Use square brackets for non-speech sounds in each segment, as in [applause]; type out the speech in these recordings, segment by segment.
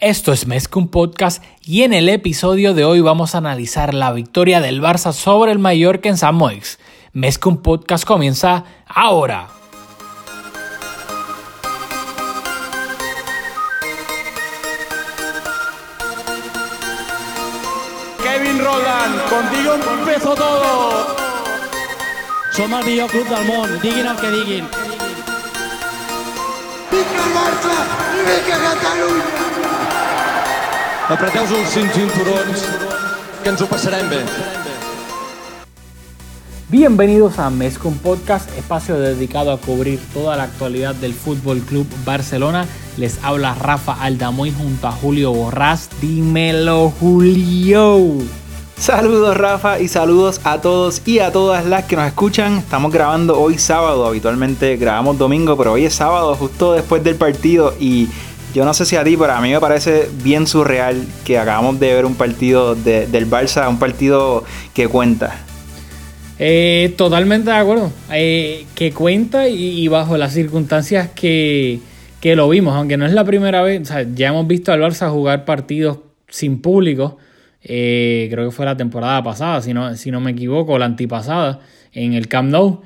Esto es Mezcum Podcast y en el episodio de hoy vamos a analizar la victoria del Barça sobre el Mallorca en San Moix. Mezcum Podcast comienza ahora. Kevin Roland, contigo empezó todo. Som el millor club del món, diguin el que diguin. Vinga Barça vinga Catalunya! Apreteu-vos els cinc cinturons, que ens ho passarem bé. Bienvenidos a Mezcum Podcast, espacio dedicado a cubrir toda la actualidad del Fútbol Club Barcelona. Les habla Rafa Aldamoy junto a Julio Borrás. Dímelo, Julio. Saludos Rafa y saludos a todos y a todas las que nos escuchan. Estamos grabando hoy sábado, habitualmente grabamos domingo, pero hoy es sábado justo después del partido y yo no sé si a ti, pero a mí me parece bien surreal que acabamos de ver un partido de- del Barça, un partido que cuenta. Eh, totalmente de acuerdo. Eh, que cuenta y, bajo las circunstancias que, que lo vimos, aunque no es la primera vez, o sea, ya hemos visto al Barça jugar partidos sin público. eh, creo que fue la temporada pasada, si no, si no me equivoco, la antipasada, en el Camp Nou.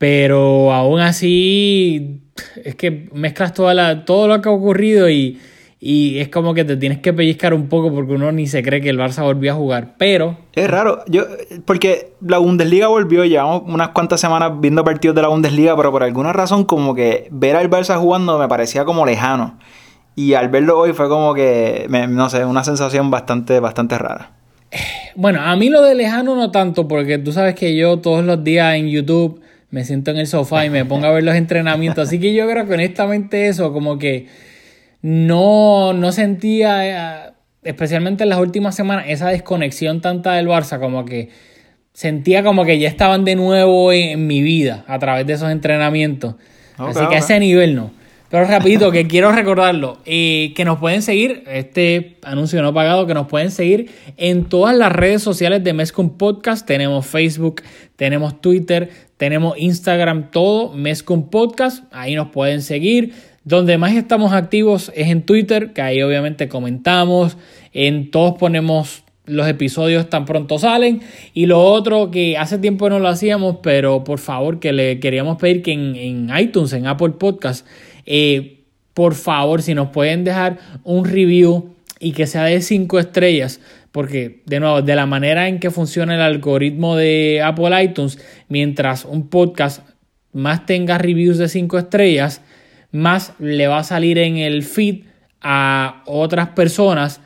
Pero aún así, es que mezclas toda la, todo lo que ha ocurrido y, y es como que te tienes que pellizcar un poco porque uno ni se cree que el Barça volvió a jugar. Pero Es raro, yo porque la Bundesliga volvió, llevamos unas cuantas semanas viendo partidos de la Bundesliga, pero por alguna razón como que ver al Barça jugando me parecía como lejano. Y al verlo hoy fue como que, me- no sé, una sensación bastante, bastante rara. Bueno, a mí lo de lejano no tanto, porque tú sabes que yo todos los días en YouTube me siento en el sofá y me pongo a ver los entrenamientos. Así que yo creo que honestamente eso, como que no, no sentía, eh, especialmente en las últimas semanas, esa desconexión tanta del Barça, como que sentía como que ya estaban de nuevo en, en mi vida a través de esos entrenamientos. Así que a ese nivel no. Pero rapidito, que quiero recordarlo, eh, que nos pueden seguir, este anuncio no pagado, que nos pueden seguir en todas las redes sociales de Mezcum Podcast. Tenemos Facebook, tenemos Twitter, tenemos Instagram, todo Mezcum Podcast. Ahí nos pueden seguir. Donde más estamos activos es en Twitter, que ahí obviamente comentamos. En todos ponemos los episodios tan pronto salen. Y lo otro que hace tiempo no lo hacíamos, pero por favor que le queríamos pedir que en, en iTunes, en Apple Podcast, eh, por favor, si nos pueden dejar un review y que sea de 5 estrellas, porque de nuevo, de la manera en que funciona el algoritmo de Apple iTunes, mientras un podcast más tenga reviews de 5 estrellas, más le va a salir en el feed a otras personas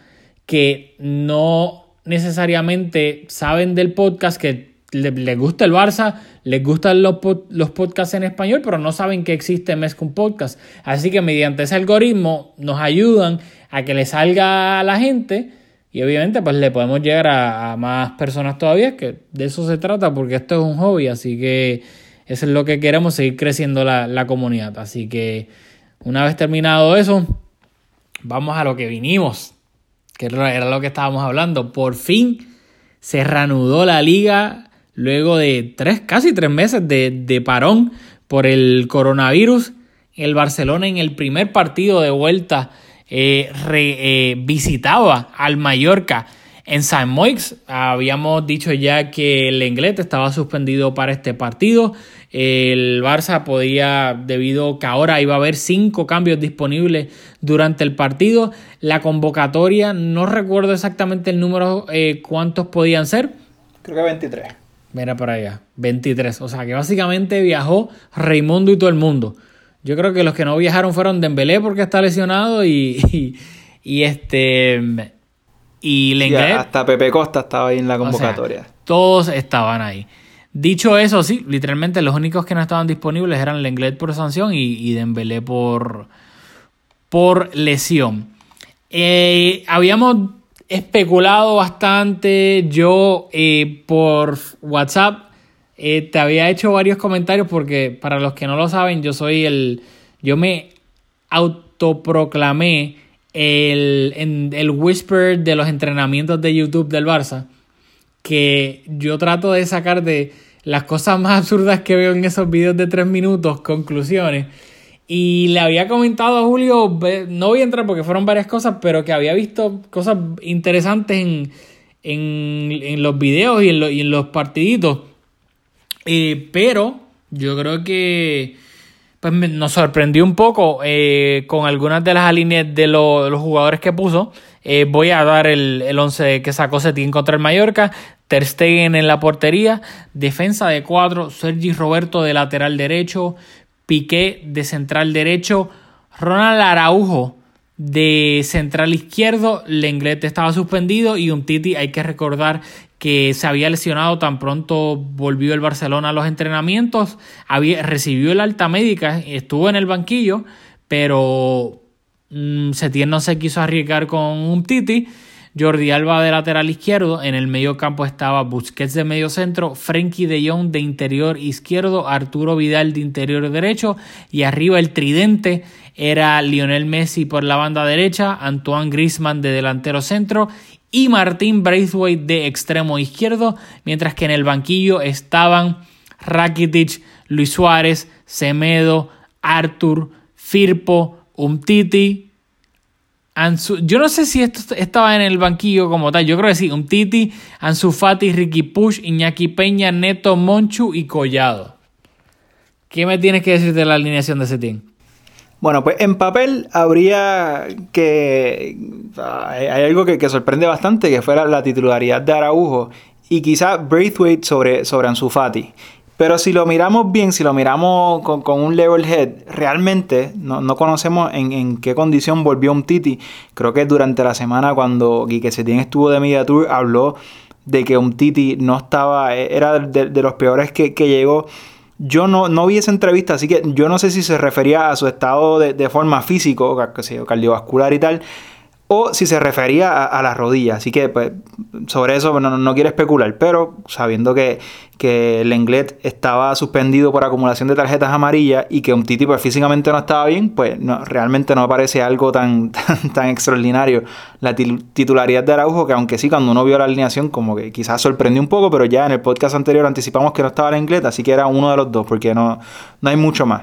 que no necesariamente saben del podcast, que les gusta el Barça, les gustan los, los podcasts en español, pero no saben que existe Mezcum Podcast. Así que mediante ese algoritmo nos ayudan a que le salga a la gente y obviamente pues le podemos llegar a, más personas todavía, que de eso se trata, porque esto es un hobby, así que eso es lo que queremos, seguir creciendo la, la comunidad. Así que una vez terminado eso, vamos a lo que vinimos, que era lo que estábamos hablando. Por fin se reanudó la liga luego de tres, casi tres meses de, de parón por el coronavirus. El Barcelona en el primer partido de vuelta eh, re- eh, al Mallorca en San Moix. Habíamos dicho ya que el inglés estaba suspendido para este partido. El Barça podía, debido que ahora iba a haber cinco cambios disponibles durante el partido. La convocatoria, no recuerdo exactamente el número, eh, cuántos podían ser. Creo que 23. Mira para allá, 23. O sea que básicamente viajó Raimundo y todo el mundo. Yo creo que los que no viajaron fueron Dembélé porque está lesionado y, [laughs] y, y este y Lenglet. hasta Pepe Costa estaba ahí en la O sea, convocatoria. todos estaban ahí. Dicho eso, sí, literalmente los únicos que no estaban disponibles eran Lenglet por sanción y, y Dembélé por, por lesión. Eh, habíamos especulado bastante. Yo eh, por WhatsApp eh, te había hecho varios comentarios porque para los que no lo saben, yo soy el... Yo me autoproclamé el, en- el whisper de los entrenamientos de YouTube del Barça que yo trato de sacar de las cosas más absurdas que veo en esos videos de tres minutos, conclusiones. Y le había comentado a Julio, no voy a entrar porque fueron varias cosas, pero que había visto cosas interesantes en, en, los videos y en, los partiditos. Eh, pero yo creo que pues nos sorprendió un poco eh, con algunas de las líneas de, los jugadores que puso. Eh, voy a dar el, el 11 que sacó Setín contra el Mallorca. Ter Stegen en la portería. Defensa de cuatro. Sergi Roberto de lateral derecho. Piqué de central derecho. Ronald Araujo de central izquierdo. Lenglet estaba suspendido. Y un Titi, hay que recordar que se había lesionado tan pronto volvió el Barcelona a los entrenamientos, había, recibió el alta médica, estuvo en el banquillo, pero mmm, Setién no se quiso arriesgar con un Titi. Jordi Alba de lateral izquierdo, en el medio campo estaba Busquets de medio centro, Frenkie de Jong de interior izquierdo, Arturo Vidal de interior derecho y arriba el tridente era Lionel Messi por la banda derecha, Antoine Griezmann de delantero centro y Martín Braithwaite de extremo izquierdo, mientras que en el banquillo estaban Rakitic, Luis Suárez, Semedo, Artur, Firpo, Umtiti. Ansu yo no sé si esto estaba en el banquillo como tal, yo creo que sí, Umtiti, Ansu Fati, Ricky Push, Iñaki Peña, Neto, Monchu y Collado. ¿Qué me tienes que decir de la alineación de ese team? Bueno, pues en papel habría que... Hay algo que, sorprende bastante, que fuera la titularidad de Araujo y quizá Braithwaite sobre, sobre Ansu Fati. Pero si lo miramos bien, si lo miramos con, un level head, realmente no, conocemos en, qué condición volvió un Titi. Creo que durante la semana cuando Quique Setién estuvo de Media Tour habló de que un Titi no estaba, era de, los peores que, que llegó yo no, no vi esa entrevista, así que yo no sé si se refería a su estado de, de forma físico, cardiovascular y tal, o si se refería a, la rodilla. Así que pues, sobre eso no, no quiero especular, pero sabiendo que, que Lenglet estaba suspendido por acumulación de tarjetas amarillas y que un Titi pues, físicamente no estaba bien, pues no, realmente no parece algo tan, [laughs] tan, extraordinario la titularidad de Araujo, que aunque sí, cuando uno vio la alineación, como que quizás sorprendió un poco, pero ya en el podcast anterior anticipamos que no estaba Lenglet, así que era uno de los dos, porque no, no hay mucho más.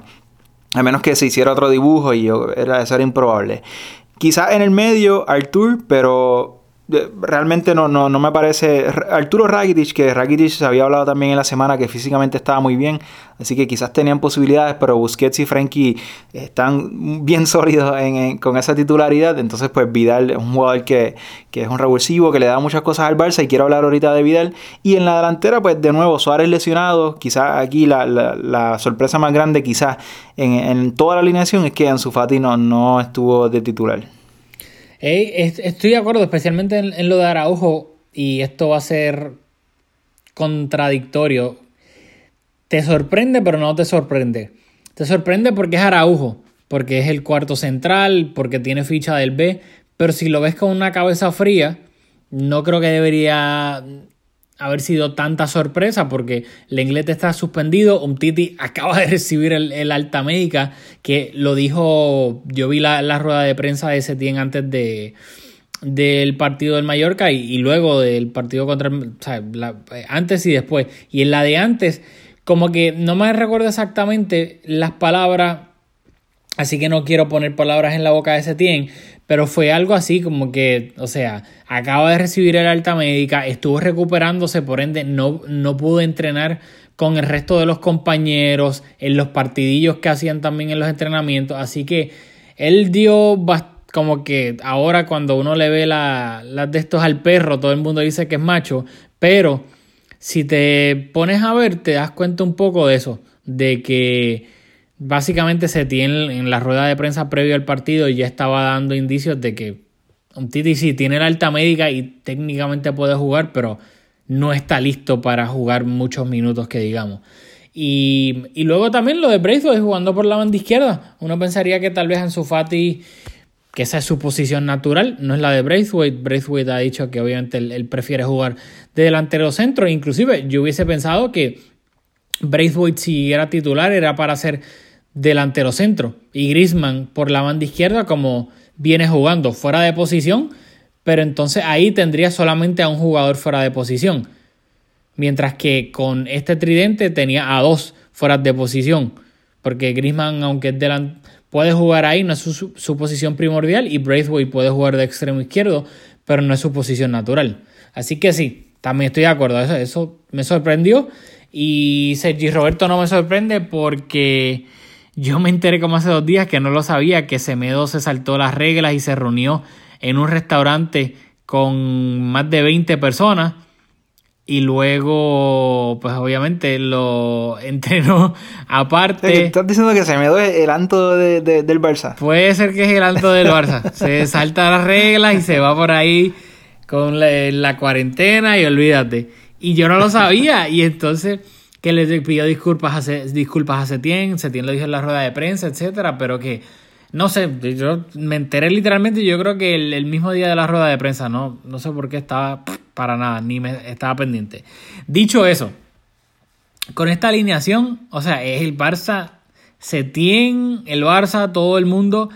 A menos que se hiciera otro dibujo y yo, era, eso era improbable. Quizás en el medio Artur, pero realmente no, no, no me parece. Arturo Rakitic, que Rakitic se había hablado también en la semana que físicamente estaba muy bien, así que quizás tenían posibilidades, pero Busquets y Frankie están bien [laughs] sólidos con esa titularidad. Entonces, pues Vidal es un jugador que, es un revulsivo, que le da muchas cosas al Barça y quiero hablar ahorita de Vidal. Y en la delantera, pues de nuevo, Suárez lesionado. Quizás aquí la, sorpresa más grande, quizás en, toda la alineación, es que Ansu Fati no, no estuvo de titular estoy de acuerdo, especialmente en, lo de Araujo, y esto va a ser contradictorio. Te sorprende, pero no te sorprende. Te sorprende porque es Araujo, porque es el cuarto central, porque tiene ficha del B, pero si lo ves con una cabeza fría, no creo que debería haber sido tanta sorpresa porque Lenglet está suspendido, Umtiti acaba de recibir el, alta médica que lo dijo, yo vi la, rueda de prensa de Setién antes de del partido del Mallorca y, luego del partido contra o antes y después. Y en la de antes como que no me recuerdo exactamente las palabras así que no quiero poner palabras en la boca de Setién pero fue algo así como que, o sea, acaba de recibir el alta médica, estuvo recuperándose, por ende no, no pudo entrenar con el resto de los compañeros en los partidillos que hacían también en los entrenamientos, así que él dio como que ahora cuando uno le ve las la de estos al perro, todo el mundo dice que es macho, pero si te pones a ver, te das cuenta un poco de eso, de que básicamente se tiene en la rueda de prensa previo al partido y ya estaba dando indicios de que un Titi sí tiene la alta médica y técnicamente puede jugar, pero no está listo para jugar muchos minutos que digamos. Y, luego también lo de Braithwaite jugando por la banda izquierda. Uno pensaría que tal vez en su Fati, que esa es su posición natural, no es la de Braithwaite. Braithwaite ha dicho que obviamente él, prefiere jugar de delantero centro. Inclusive yo hubiese pensado que Braithwaite si era titular era para ser delantero centro y Grisman por la banda izquierda como viene jugando fuera de posición, pero entonces ahí tendría solamente a un jugador fuera de posición. Mientras que con este tridente tenía a dos fuera de posición. porque Griezmann, aunque es delan- puede jugar ahí, no es su, su- su posición primordial, y Braithwaite puede jugar de extremo izquierdo, pero no es su posición natural. Así que sí, también estoy de acuerdo, eso, eso me sorprendió, y Sergi Roberto no me sorprende porque yo me enteré como hace dos días que no lo sabía, que Semedo se saltó las reglas y se reunió en un restaurante con más de 20 personas y luego, pues obviamente lo [laughs] entrenó aparte. estás diciendo que se me duele el anto de- de- del Barça. Puede ser que es el alto del Barça. [laughs] Se salta las reglas y se va por ahí con la, la cuarentena y olvídate. Y yo no lo sabía. Y entonces que le pidió disculpas a, Se- disculpas a Setién. Setién lo dijo en la rueda de prensa, etcétera. Pero que, no sé, yo me enteré literalmente. Yo creo que el, el mismo día de la rueda de prensa. No, no sé por qué estaba para nada, ni me estaba pendiente. Dicho eso, con esta alineación, o sea, es el Barça, Setién, el Barça, todo el mundo,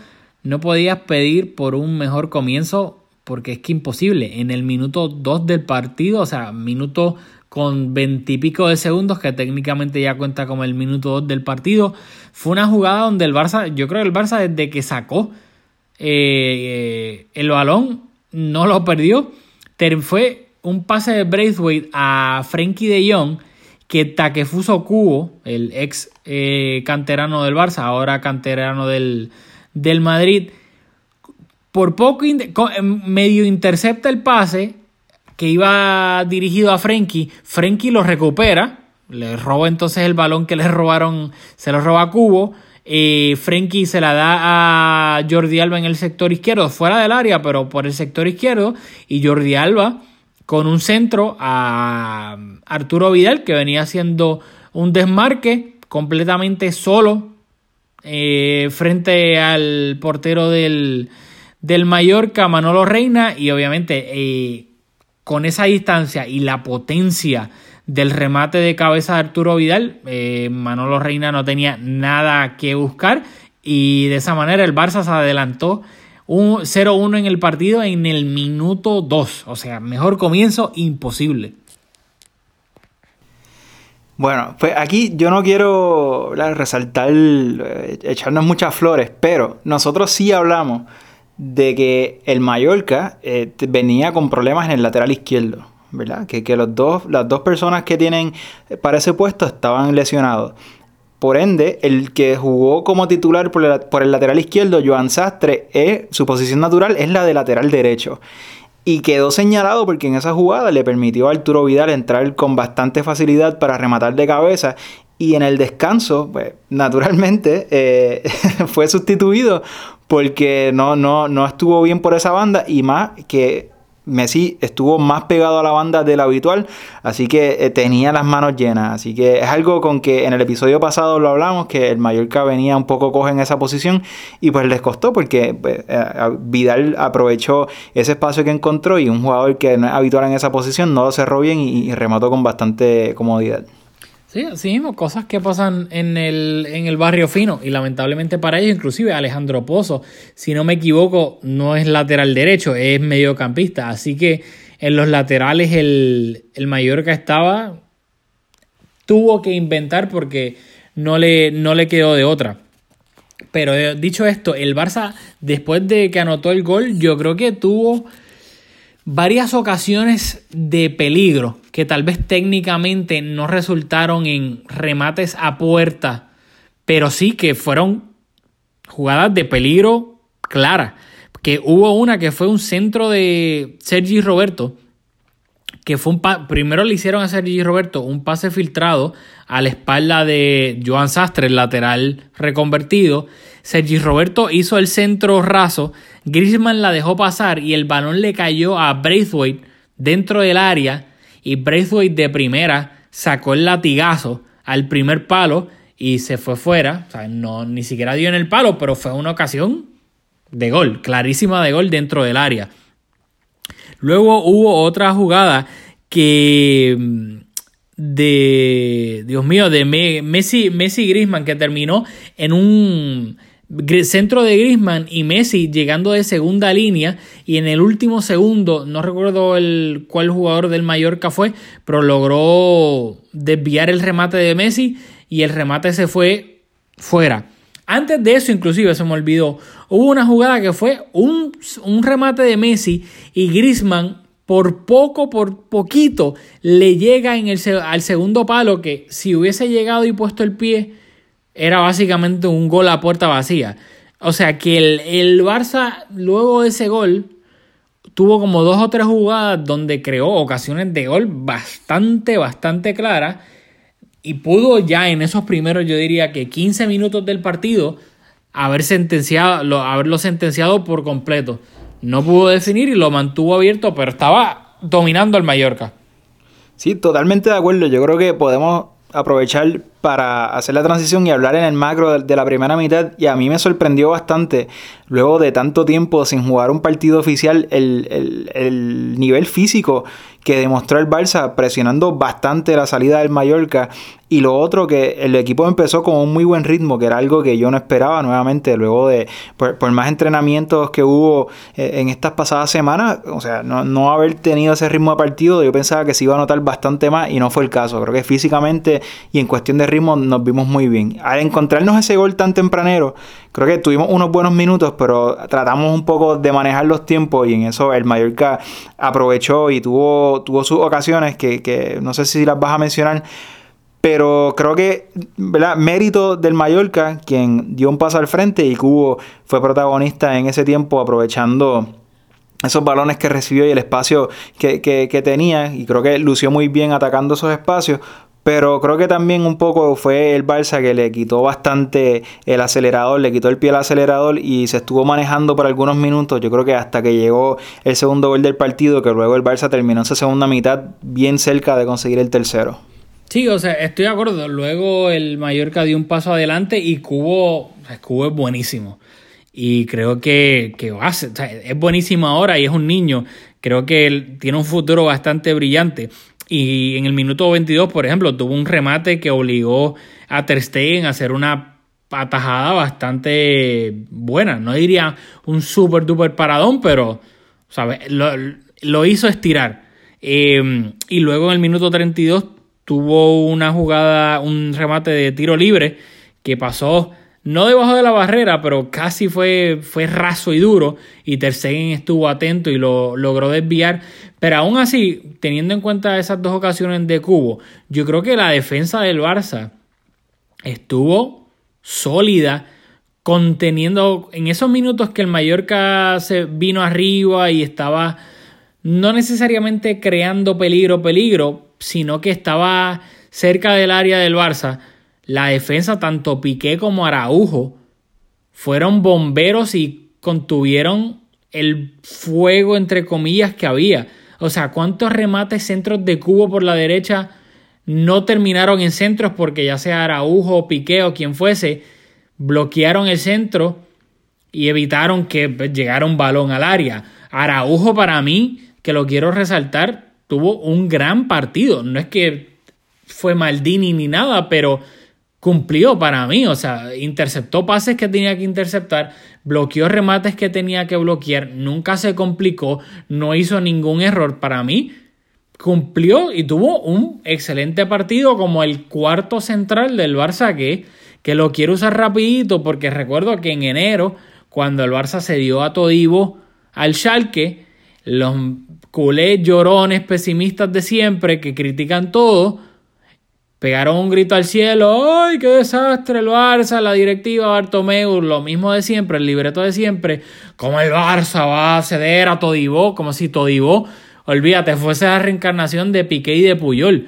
no podías pedir por un mejor comienzo porque es que imposible. En el minuto 2 del partido, o sea, minuto con veintipico de segundos, que técnicamente ya cuenta como el minuto 2 del partido, fue una jugada donde el Barça, yo creo que el Barça desde que sacó eh, el balón, no lo perdió. Fue un pase de Braithwaite a Frenkie de Jong que Takefuso Kubo, el ex eh, canterano del Barça, ahora canterano del, del Madrid, por poco medio intercepta el pase que iba dirigido a Frenkie. Frenkie lo recupera, le roba entonces el balón que le robaron, se lo roba a Cubo. Eh, Frenkie se la da a Jordi Alba en el sector izquierdo, fuera del área, pero por el sector izquierdo. Y Jordi Alba con un centro a Arturo Vidal, que venía haciendo un desmarque completamente solo eh, frente al portero del, del Mallorca, Manolo Reina, y obviamente eh, con esa distancia y la potencia del remate de cabeza de Arturo Vidal, eh, Manolo Reina no tenía nada que buscar y de esa manera el Barça se adelantó un 0-1 en el partido en el minuto 2, o sea, mejor comienzo imposible. Bueno, pues aquí yo no quiero resaltar, eh, echarnos muchas flores, pero nosotros sí hablamos de que el Mallorca eh, venía con problemas en el lateral izquierdo, ¿verdad? Que, que los dos, las dos personas que tienen para ese puesto estaban lesionados. Por ende, el que jugó como titular por el, por el lateral izquierdo, Joan Sastre, su posición natural es la de lateral derecho. Y quedó señalado porque en esa jugada le permitió a Arturo Vidal entrar con bastante facilidad para rematar de cabeza. Y en el descanso, pues, naturalmente, eh, [laughs] fue sustituido porque no, no, no estuvo bien por esa banda y más que Messi estuvo más pegado a la banda de lo habitual, así que eh, tenía las manos llenas. Así que es algo con que en el episodio pasado lo hablamos, que el Mallorca venía un poco coge en esa posición y pues les costó porque pues, eh, Vidal aprovechó ese espacio que encontró y un jugador que no es habitual en esa posición no lo cerró bien y, y remató con bastante comodidad. Sí, así mismo, cosas que pasan en el, en el barrio fino y lamentablemente para ellos, inclusive Alejandro Pozo, si no me equivoco, no es lateral derecho, es mediocampista, así que en los laterales el, el Mallorca estaba, tuvo que inventar porque no le, no le quedó de otra. Pero eh, dicho esto, el Barça, después de que anotó el gol, yo creo que tuvo varias ocasiones de peligro que tal vez técnicamente no resultaron en remates a puerta, pero sí que fueron jugadas de peligro clara. Que hubo una que fue un centro de Sergi Roberto, que fue un primero le hicieron a Sergi Roberto un pase filtrado a la espalda de Joan Sastre, el lateral reconvertido. Sergi Roberto hizo el centro raso, Griezmann la dejó pasar y el balón le cayó a Braithwaite dentro del área y Braithwaite de primera sacó el latigazo al primer palo y se fue fuera. O sea, no, ni siquiera dio en el palo, pero fue una ocasión de gol, clarísima de gol dentro del área. Luego hubo otra jugada que mm, de Dios mío, de Messi, Messi Griezmann que terminó en un centro de Griezmann y Messi llegando de segunda línea y en el último segundo, no recuerdo el cuál jugador del Mallorca fue, pero logró desviar el remate de Messi y el remate se fue fuera. Antes de eso, inclusive, se me olvidó, hubo una jugada que fue un, un remate de Messi y Griezmann por poco, por poquito, le llega en el, al segundo palo que si hubiese llegado y puesto el pie, era básicamente un gol a puerta vacía. O sea que el, el Barça, luego de ese gol, tuvo como dos o tres jugadas donde creó ocasiones de gol bastante, bastante claras. Y pudo ya en esos primeros, yo diría que 15 minutos del partido, haber sentenciado, haberlo sentenciado por completo. No pudo definir y lo mantuvo abierto, pero estaba dominando al Mallorca. Sí, totalmente de acuerdo. Yo creo que podemos aprovechar para hacer la transición y hablar en el macro de, la primera mitad. Y a mí me sorprendió bastante, luego de tanto tiempo sin jugar un partido oficial, el, el, el nivel físico que demostró el Barça presionando bastante la salida del Mallorca y lo otro que el equipo empezó con un muy buen ritmo, que era algo que yo no esperaba nuevamente luego de por, más entrenamientos que hubo eh, en estas pasadas semanas, o sea, no, haber tenido ese ritmo de partido, yo pensaba que se iba a notar bastante más y no fue el caso. Creo que físicamente y en cuestión de ritmo nos vimos muy bien. Al encontrarnos ese gol tan tempranero, creo que tuvimos unos buenos minutos, pero tratamos un poco de manejar los tiempos y en eso el Mallorca aprovechó y tuvo, tuvo sus ocasiones que, que no sé si las vas a mencionar. Pero creo que, ¿verdad? Mérito del Mallorca, quien dio un paso al frente y Cubo fue protagonista en ese tiempo aprovechando esos balones que recibió y el espacio que, que, tenía. Y creo que lució muy bien atacando esos espacios. Pero creo que también un poco fue el Barça que le quitó bastante el acelerador, le quitó el pie al acelerador y se estuvo manejando por algunos minutos. Yo creo que hasta que llegó el segundo gol del partido, que luego el Barça terminó esa segunda mitad bien cerca de conseguir el tercero. Sí, o sea, estoy de acuerdo. Luego el Mallorca dio un paso adelante y Cubo, Cubo es buenísimo. Y creo que, que es buenísimo ahora y es un niño. Creo que él tiene un futuro bastante brillante. Y en el minuto 22, por ejemplo, tuvo un remate que obligó a Ter Stegen a hacer una atajada bastante buena. No diría un super duper paradón, pero ¿sabes? Lo, hizo estirar. Eh, y luego en el minuto 32 tuvo una jugada, un remate de tiro libre que pasó no debajo de la barrera, pero casi fue, fue raso y duro y Ter estuvo atento y lo logró desviar. Pero aún así, teniendo en cuenta esas dos ocasiones de Cubo, yo creo que la defensa del Barça estuvo sólida, conteniendo en esos minutos que el Mallorca se vino arriba y estaba no necesariamente creando peligro, peligro, sino que estaba cerca del área del Barça, la defensa, tanto Piqué como Araujo, fueron bomberos y contuvieron el fuego, entre comillas, que había. O sea, ¿cuántos remates centros de cubo por la derecha no terminaron en centros porque ya sea Araujo, Piqué o quien fuese, bloquearon el centro y evitaron que llegara un balón al área? Araujo para mí, que lo quiero resaltar, tuvo un gran partido. No es que fue Maldini ni nada, pero cumplió para mí. O sea, interceptó pases que tenía que interceptar, bloqueó remates que tenía que bloquear, nunca se complicó, no hizo ningún error. Para mí, cumplió y tuvo un excelente partido como el cuarto central del Barça que, que lo quiero usar rapidito porque recuerdo que en enero, cuando el Barça se dio a Todivo al Schalke, los culés llorones pesimistas de siempre que critican todo, pegaron un grito al cielo, ¡ay, qué desastre el Barça, la directiva Bartomeu, lo mismo de siempre, el libreto de siempre, como el Barça va a ceder a Todibó, como si Todibó, olvídate, fuese la reencarnación de Piqué y de Puyol,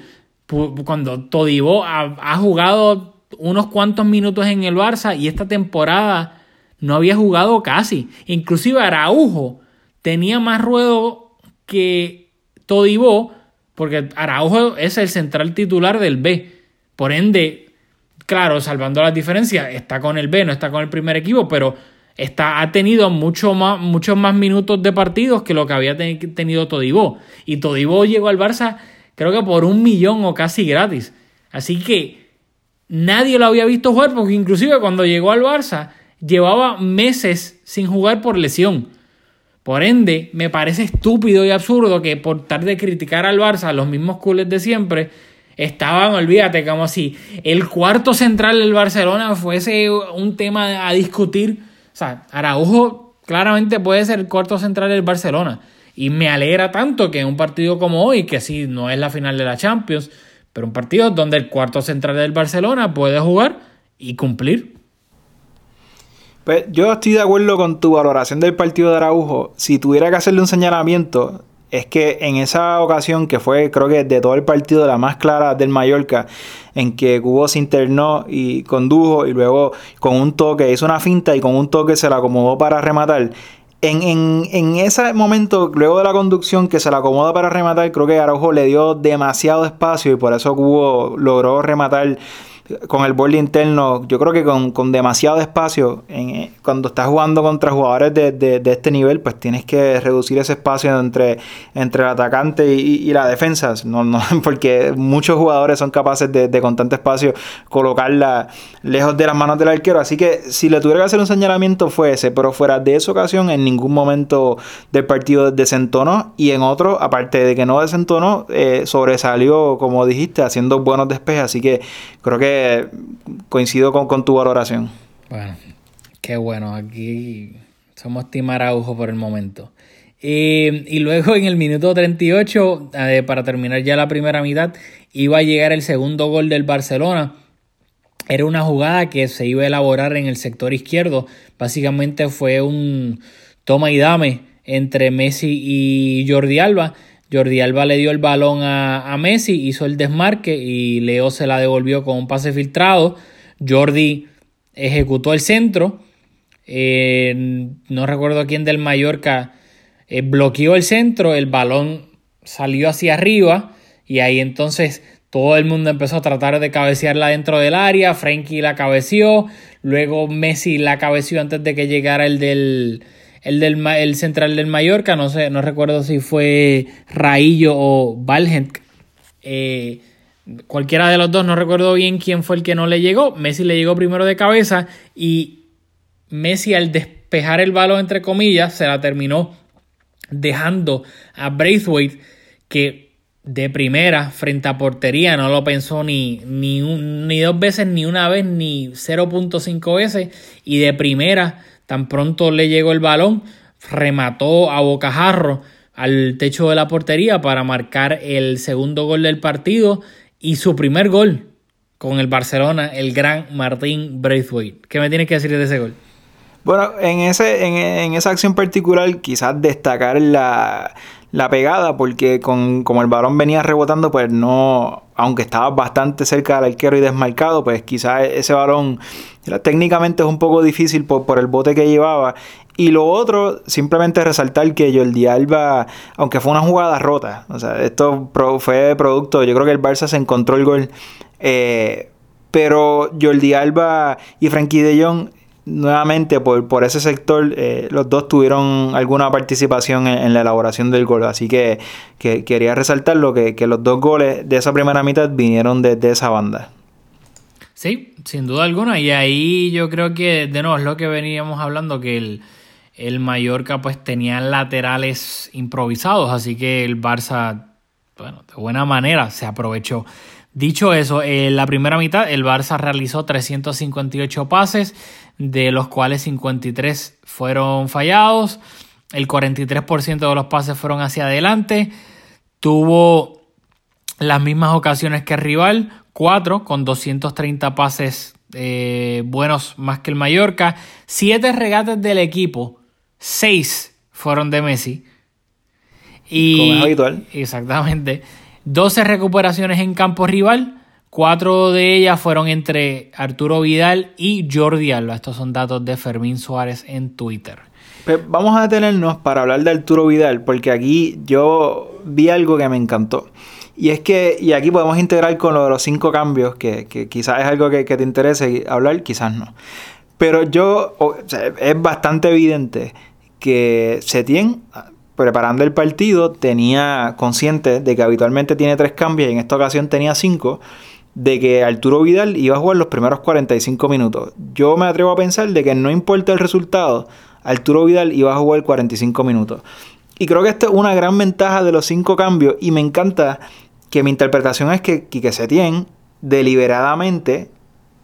cuando Todibó ha, ha jugado unos cuantos minutos en el Barça y esta temporada no había jugado casi, inclusive Araujo tenía más ruedo que Todibó, porque Araujo es el central titular del B. Por ende, claro, salvando las diferencias, está con el B, no está con el primer equipo, pero está, ha tenido más, muchos más minutos de partidos que lo que había tenido Todibó. Y Todibó llegó al Barça creo que por un millón o casi gratis. Así que nadie lo había visto jugar porque inclusive cuando llegó al Barça llevaba meses sin jugar por lesión. Por ende, me parece estúpido y absurdo que por tarde de criticar al Barça, los mismos culés de siempre, estaban, olvídate, como si el cuarto central del Barcelona fuese un tema a discutir. O sea, Araujo claramente puede ser el cuarto central del Barcelona. Y me alegra tanto que en un partido como hoy, que sí, no es la final de la Champions, pero un partido donde el cuarto central del Barcelona puede jugar y cumplir. Pues yo estoy de acuerdo con tu valoración del partido de Araujo. Si tuviera que hacerle un señalamiento, es que en esa ocasión, que fue creo que de todo el partido la más clara del Mallorca, en que Cubo se internó y condujo y luego con un toque hizo una finta y con un toque se la acomodó para rematar. En, en, en, ese momento, luego de la conducción que se la acomoda para rematar, creo que Araujo le dio demasiado espacio y por eso Cubo logró rematar con el borde interno, yo creo que con, demasiado espacio, en, cuando estás jugando contra jugadores de, este nivel, pues tienes que reducir ese espacio entre, entre el atacante y, la defensa, no, no, [laughs] porque muchos jugadores son capaces de, con tanto espacio colocarla lejos de las manos del arquero, así que si le tuviera que hacer un señalamiento fue ese, pero fuera de esa ocasión en ningún momento del partido desentonó. Y en otro, aparte de que no desentonó, eh, sobresalió, como dijiste, haciendo buenos despejes, así que creo que coincido con, tu valoración. Bueno, qué bueno. Aquí somos Team Araujo por el momento. y luego en el minuto 38, eh, para terminar ya la primera mitad, iba a llegar el segundo gol del Barcelona. Era una jugada que se iba a elaborar en el sector izquierdo. Básicamente fue un toma y dame entre Messi y Jordi Alba. Jordi Alba le dio el balón a, Messi, hizo el desmarque y Leo se la devolvió con un pase filtrado. Jordi ejecutó el centro. Eh, no recuerdo quién del Mallorca eh, bloqueó el centro, el balón salió hacia arriba y ahí entonces todo el mundo empezó a tratar de cabecearla dentro del área. Frankie la cabeció, luego Messi la cabeció antes de que llegara el del, el, del, el central del Mallorca, no sé, no recuerdo si fue Raillo o Valgent. Eh, cualquiera de los dos, no recuerdo bien quién fue el que no le llegó. Messi le llegó primero de cabeza y Messi al despejar el balón, entre comillas, se la terminó dejando a Braithwaite, que de primera, frente a portería, no lo pensó ni, ni, ni dos veces, ni una vez, ni 0.5 veces, y de primera Tan pronto le llegó el balón, remató a bocajarro al techo de la portería para marcar el segundo gol del partido y su primer gol con el Barcelona, el gran Martín Braithwaite. ¿Qué me tienes que decir de ese gol? Bueno, en, ese, en, esa acción particular quizás destacar la, la pegada porque con, como el balón venía rebotando, pues no, aunque estaba bastante cerca del arquero y desmarcado, pues quizás ese balón técnicamente es un poco difícil por, el bote que llevaba. Y lo otro, simplemente resaltar que Jordi Alba, aunque fue una jugada rota, o sea, esto fue producto, yo creo que el Barça se encontró el gol. Eh, pero Jordi Alba y Frankie de Jong nuevamente por, ese sector eh, los dos tuvieron alguna participación en, la elaboración del gol. Así que, quería resaltar lo que, los dos goles de esa primera mitad vinieron desde esa banda. Sí, sin duda alguna. Y ahí yo creo que, de nuevo, es lo que veníamos hablando, que el, el Mallorca pues tenía laterales improvisados. Así que el Barça, bueno, de buena manera se aprovechó. Dicho eso, en la primera mitad el Barça realizó 358 pases, de los cuales 53 fueron fallados, el 43% de los pases fueron hacia adelante, tuvo las mismas ocasiones que el rival, 4 con 230 pases eh, buenos más que el Mallorca, 7 regates del equipo, 6 fueron de Messi. Y, Como es habitual. Exactamente. 12 recuperaciones en campo rival, cuatro de ellas fueron entre Arturo Vidal y Jordi Alba. Estos son datos de Fermín Suárez en Twitter. Pues vamos a detenernos para hablar de Arturo Vidal, porque aquí yo vi algo que me encantó. Y es que, y aquí podemos integrar con lo de los cinco cambios, que, quizás es algo que, te interese hablar, quizás no. Pero yo, es bastante evidente que Setien preparando el partido tenía consciente de que habitualmente tiene tres cambios y en esta ocasión tenía cinco, de que Arturo Vidal iba a jugar los primeros 45 minutos. Yo me atrevo a pensar de que no importa el resultado, Arturo Vidal iba a jugar 45 minutos. Y creo que esta es una gran ventaja de los cinco cambios y me encanta que mi interpretación es que Quique Setién deliberadamente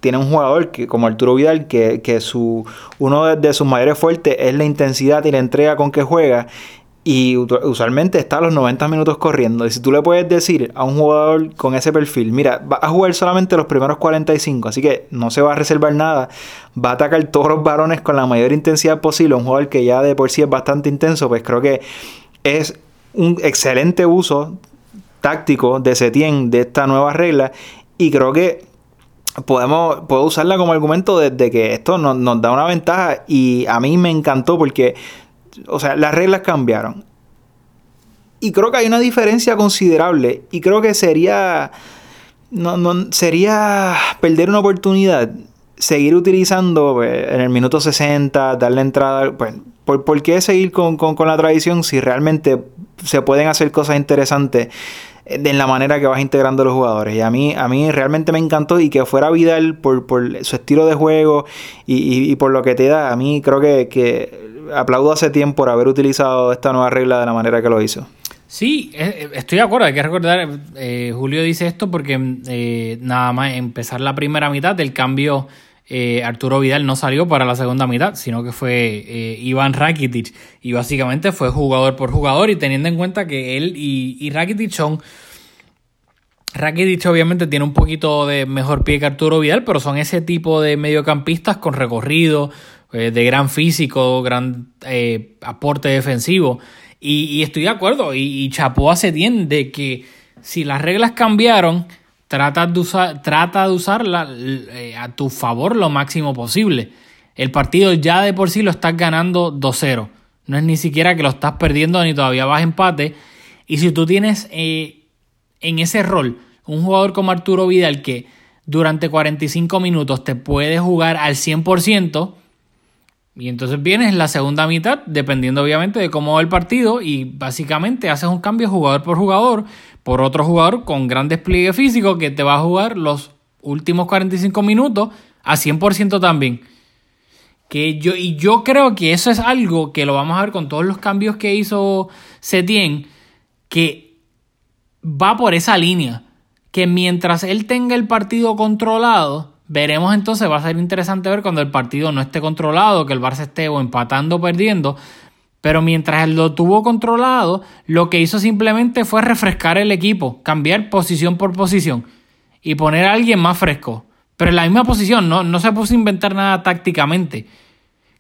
tiene un jugador que, como Arturo Vidal, que, que su, uno de, de sus mayores fuertes es la intensidad y la entrega con que juega. Y usualmente está a los 90 minutos corriendo. Y si tú le puedes decir a un jugador con ese perfil, mira, va a jugar solamente los primeros 45, así que no se va a reservar nada, va a atacar todos los varones con la mayor intensidad posible, un jugador que ya de por sí es bastante intenso, pues creo que es un excelente uso táctico de Setien de esta nueva regla. Y creo que podemos puedo usarla como argumento de, que esto nos, da una ventaja. Y a mí me encantó porque o sea, las reglas cambiaron. Y creo que hay una diferencia considerable. Y creo que sería. No, no, sería perder una oportunidad. Seguir utilizando pues, en el minuto 60, darle entrada. Pues, ¿por, ¿por, qué seguir con, con la tradición si realmente se pueden hacer cosas interesantes? En la manera que vas integrando a los jugadores. Y a mí, a mí realmente me encantó y que fuera Vidal por, por su estilo de juego y, y, por lo que te da. A mí creo que, que aplaudo hace tiempo por haber utilizado esta nueva regla de la manera que lo hizo. Sí, eh, estoy de acuerdo, hay que recordar, eh, Julio dice esto porque eh, nada más empezar la primera mitad del cambio, eh, Arturo Vidal no salió para la segunda mitad, sino que fue eh, Iván Rakitic y básicamente fue jugador por jugador y teniendo en cuenta que él y, y Rakitic son... Rakitic obviamente tiene un poquito de mejor pie que Arturo Vidal, pero son ese tipo de mediocampistas con recorrido, eh, de gran físico, gran aporte defensivo. Y, y, estoy de acuerdo, y, y Chapó hace bien de que si las reglas cambiaron, trata de, usar, trata de usarla eh, a tu favor lo máximo posible. El partido ya de por sí lo estás ganando 2-0. No es ni siquiera que lo estás perdiendo ni todavía vas empate. Y si tú tienes eh, en ese rol un jugador como Arturo Vidal que durante 45 minutos te puede jugar al 100%, y entonces vienes en la segunda mitad, dependiendo obviamente de cómo va el partido, y básicamente haces un cambio jugador por jugador por otro jugador con gran despliegue físico que te va a jugar los últimos 45 minutos a 100% también. Que yo, y yo creo que eso es algo que lo vamos a ver con todos los cambios que hizo Setien, que va por esa línea. Que mientras él tenga el partido controlado, Veremos entonces, va a ser interesante ver cuando el partido no esté controlado, que el Barça esté o empatando o perdiendo. Pero mientras lo tuvo controlado, lo que hizo simplemente fue refrescar el equipo, cambiar posición por posición y poner a alguien más fresco. Pero en la misma posición, no, no se puso a inventar nada tácticamente.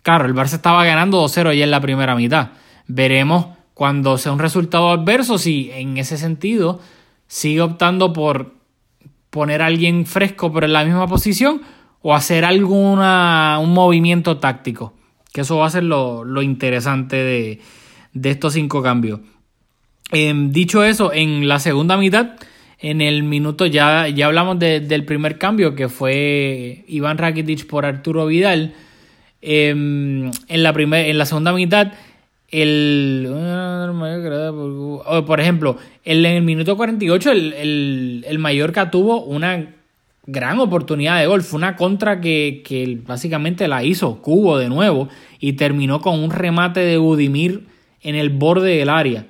Claro, el Barça estaba ganando 2-0 ya en la primera mitad. Veremos cuando sea un resultado adverso si en ese sentido sigue optando por poner a alguien fresco pero en la misma posición o hacer alguna, un movimiento táctico. Que eso va a ser lo, lo interesante de, de, estos cinco cambios. Eh, dicho eso, en la segunda mitad, en el minuto ya, ya hablamos de, del primer cambio que fue Iván Rakitic por Arturo Vidal. Eh, en, la primer, en la segunda mitad el, por ejemplo, en el minuto 48 el, el, el Mallorca tuvo una gran oportunidad de gol. Fue una contra que, que, básicamente la hizo Cubo de nuevo y terminó con un remate de Budimir en el borde del área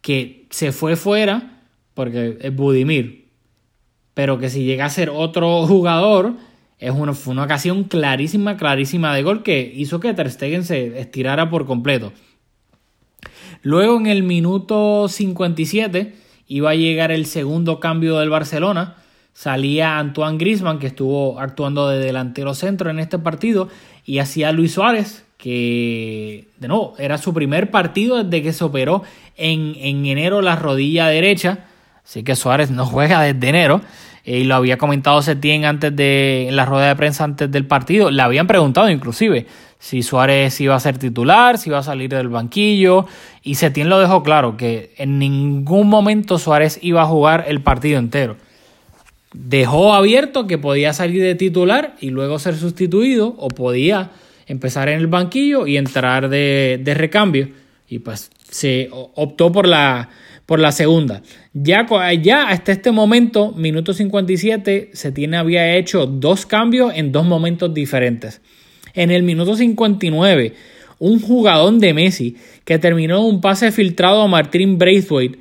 que se fue fuera porque es Budimir. Pero que si llega a ser otro jugador, es una, fue una ocasión clarísima, clarísima de gol que hizo que Ter Stegen se estirara por completo. Luego en el minuto 57 iba a llegar el segundo cambio del Barcelona. Salía Antoine Grisman, que estuvo actuando de delantero centro en este partido, y hacía Luis Suárez, que de nuevo era su primer partido desde que se operó en, en enero la rodilla derecha. Así que Suárez no [laughs] juega desde enero. y lo había comentado Setien antes de en la rueda de prensa antes del partido. Le habían preguntado inclusive si Suárez iba a ser titular, si iba a salir del banquillo. Y Setién lo dejó claro, que en ningún momento Suárez iba a jugar el partido entero. Dejó abierto que podía salir de titular y luego ser sustituido, o podía empezar en el banquillo y entrar de, de recambio. Y pues se optó por la, por la segunda. Ya, ya hasta este momento, minuto 57, Setién había hecho dos cambios en dos momentos diferentes en el minuto 59, un jugadón de Messi que terminó un pase filtrado a Martín Braithwaite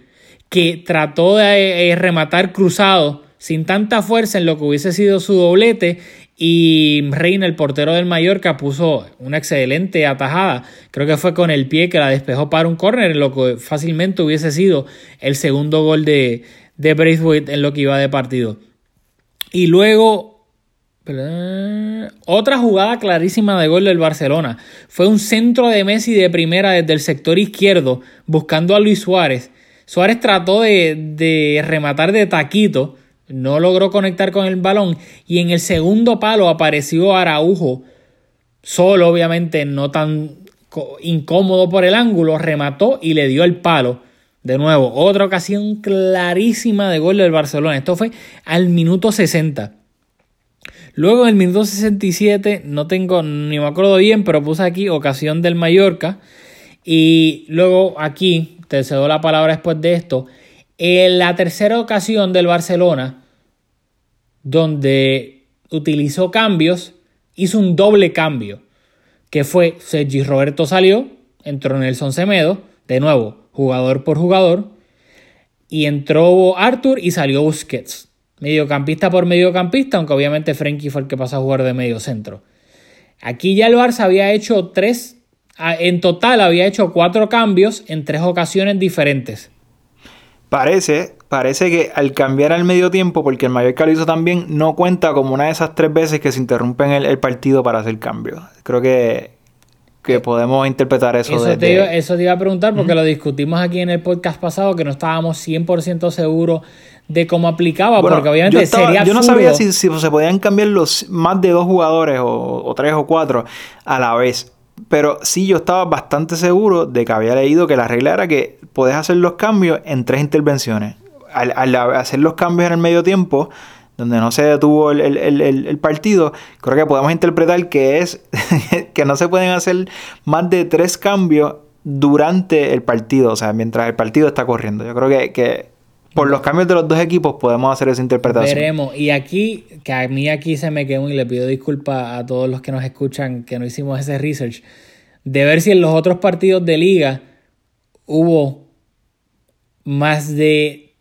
que trató de eh, rematar cruzado sin tanta fuerza en lo que hubiese sido su doblete y Reina, el portero del Mallorca, puso una excelente atajada. Creo que fue con el pie que la despejó para un córner, en lo que fácilmente hubiese sido el segundo gol de, de Braithwaite en lo que iba de partido. Y luego, otra jugada clarísima de gol del Barcelona. Fue un centro de Messi de primera desde el sector izquierdo, buscando a Luis Suárez. Suárez trató de, de rematar de taquito no logró conectar con el balón y en el segundo palo apareció Araujo, solo obviamente no tan incómodo por el ángulo, remató y le dio el palo. De nuevo, otra ocasión clarísima de gol del Barcelona. Esto fue al minuto 60. Luego en el minuto 67, no tengo, ni me acuerdo bien, pero puse aquí ocasión del Mallorca. Y luego aquí, te cedo la palabra después de esto, en la tercera ocasión del Barcelona, donde utilizó cambios, hizo un doble cambio, que fue Sergi Roberto salió, entró Nelson Semedo, de nuevo, jugador por jugador, y entró Arthur y salió Busquets. Mediocampista por mediocampista, aunque obviamente Frenkie fue el que pasó a jugar de medio centro. Aquí ya el Barça había hecho tres, en total había hecho cuatro cambios en tres ocasiones diferentes. Parece, parece que al cambiar al medio tiempo, porque el Mallorca lo hizo también, no cuenta como una de esas tres veces que se interrumpen el, el partido para hacer cambio. Creo que, que podemos interpretar eso. Eso, te, iba, eso te iba a preguntar porque lo discutimos aquí en el podcast pasado que no estábamos 100% seguros de cómo aplicaba, porque obviamente yo sería Yo no sabía si, si, se podían cambiar los más de dos jugadores o, o tres o cuatro a la vez. Pero sí, yo estaba bastante seguro de que había leído que la regla era que puedes hacer los cambios en tres intervenciones. Al, hacer los cambios en el medio tiempo, donde no se detuvo el, partido, creo que podemos interpretar que es [laughs] que no se pueden hacer más de tres cambios durante el partido, o sea, mientras el partido está corriendo. Yo creo que, que por los cambios de los dos equipos podemos hacer esa interpretación. Veremos. Y aquí, que a mí aquí se me quedó y le pido disculpas a todos los que nos escuchan que no hicimos ese research, de ver si en los otros partidos de liga hubo más de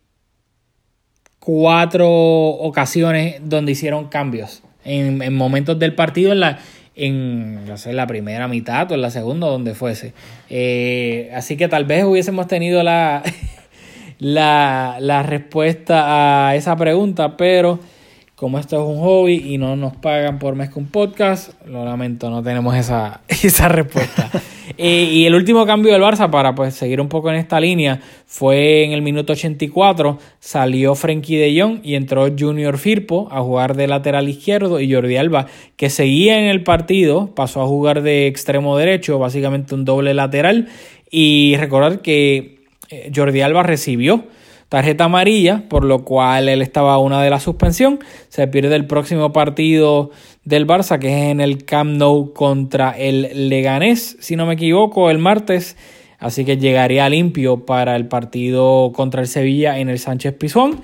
cuatro ocasiones donde hicieron cambios en, momentos del partido en la en no sé, la primera mitad o en la segunda donde fuese eh, así que tal vez hubiésemos tenido la [laughs] la, la respuesta a esa pregunta, pero como esto es un hobby y no nos pagan por mes con podcast, lo lamento, no tenemos esa, [laughs] esa respuesta. [laughs] Eh, y el último cambio del Barça, para pues seguir un poco en esta línea, fue en el minuto 84, salió Frenkie de Jong y entró Junior Firpo a jugar de lateral izquierdo y Jordi Alba, que seguía en el partido, pasó a jugar de extremo derecho, básicamente un doble lateral. Y recordar que Jordi Alba recibió tarjeta amarilla, por lo cual él estaba a una de la suspensión. Se pierde el próximo partido del Barça, que es en el Camp Nou contra el Leganés, si no me equivoco, el martes. Así que llegaría limpio para el partido contra el Sevilla en el Sánchez Pizjuán.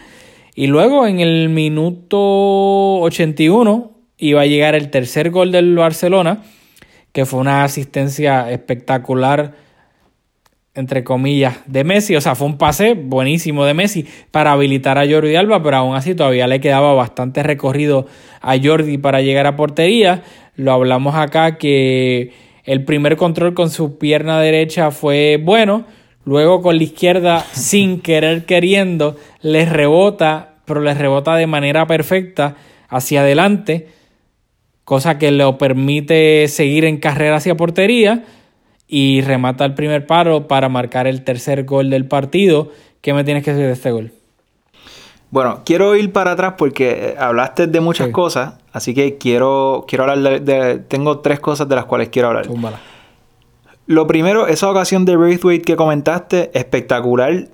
Y luego en el minuto 81 iba a llegar el tercer gol del Barcelona, que fue una asistencia espectacular entre comillas, de Messi. O sea, fue un pase buenísimo de Messi para habilitar a Jordi Alba, pero aún así todavía le quedaba bastante recorrido a Jordi para llegar a portería. Lo hablamos acá que el primer control con su pierna derecha fue bueno. Luego con la izquierda, [laughs] sin querer queriendo, le rebota, pero le rebota de manera perfecta hacia adelante, cosa que le permite seguir en carrera hacia portería y remata el primer paro para marcar el tercer gol del partido. ¿Qué me tienes que decir de este gol? Bueno, quiero ir para atrás porque eh, hablaste de muchas cosas, así que quiero, quiero hablar de, Tengo tres cosas de las cuales quiero hablar. Lo primero, esa ocasión de Braithwaite que comentaste, espectacular